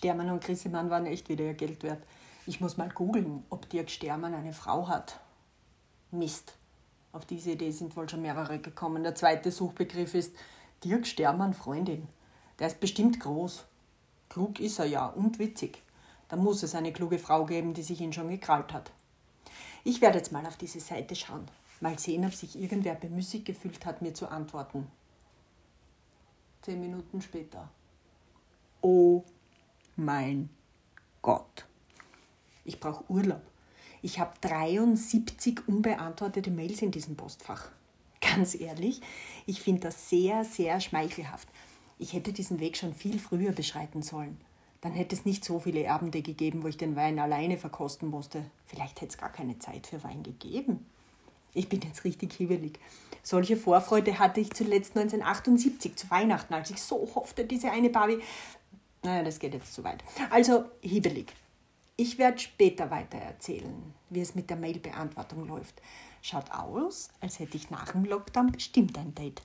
Stermann und Grissemann waren echt wieder ihr Geld wert. Ich muss mal googeln, ob Dirk Stermann eine Frau hat. Mist. Auf diese Idee sind wohl schon mehrere gekommen. Der zweite Suchbegriff ist Dirk Stermann Freundin. Der ist bestimmt groß. Klug ist er ja und witzig. Da muss es eine kluge Frau geben, die sich ihn schon gekrallt hat. Ich werde jetzt mal auf diese Seite schauen. Mal sehen, ob sich irgendwer bemüßigt gefühlt hat, mir zu antworten. Zehn Minuten später. Oh mein Gott. Ich brauche Urlaub. Ich habe 73 unbeantwortete Mails in diesem Postfach. Ganz ehrlich, ich finde das sehr, sehr schmeichelhaft. Ich hätte diesen Weg schon viel früher beschreiten sollen. Dann hätte es nicht so viele Abende gegeben, wo ich den Wein alleine verkosten musste. Vielleicht hätte es gar keine Zeit für Wein gegeben. Ich bin jetzt richtig hibbelig. Solche Vorfreude hatte ich zuletzt 1978 zu Weihnachten, als ich so hoffte, diese eine Barbie. Naja, das geht jetzt zu weit. Also hibbelig. Ich werde später weiter erzählen, wie es mit der Mailbeantwortung läuft. Schaut aus, als hätte ich nach dem Lockdown bestimmt ein Date.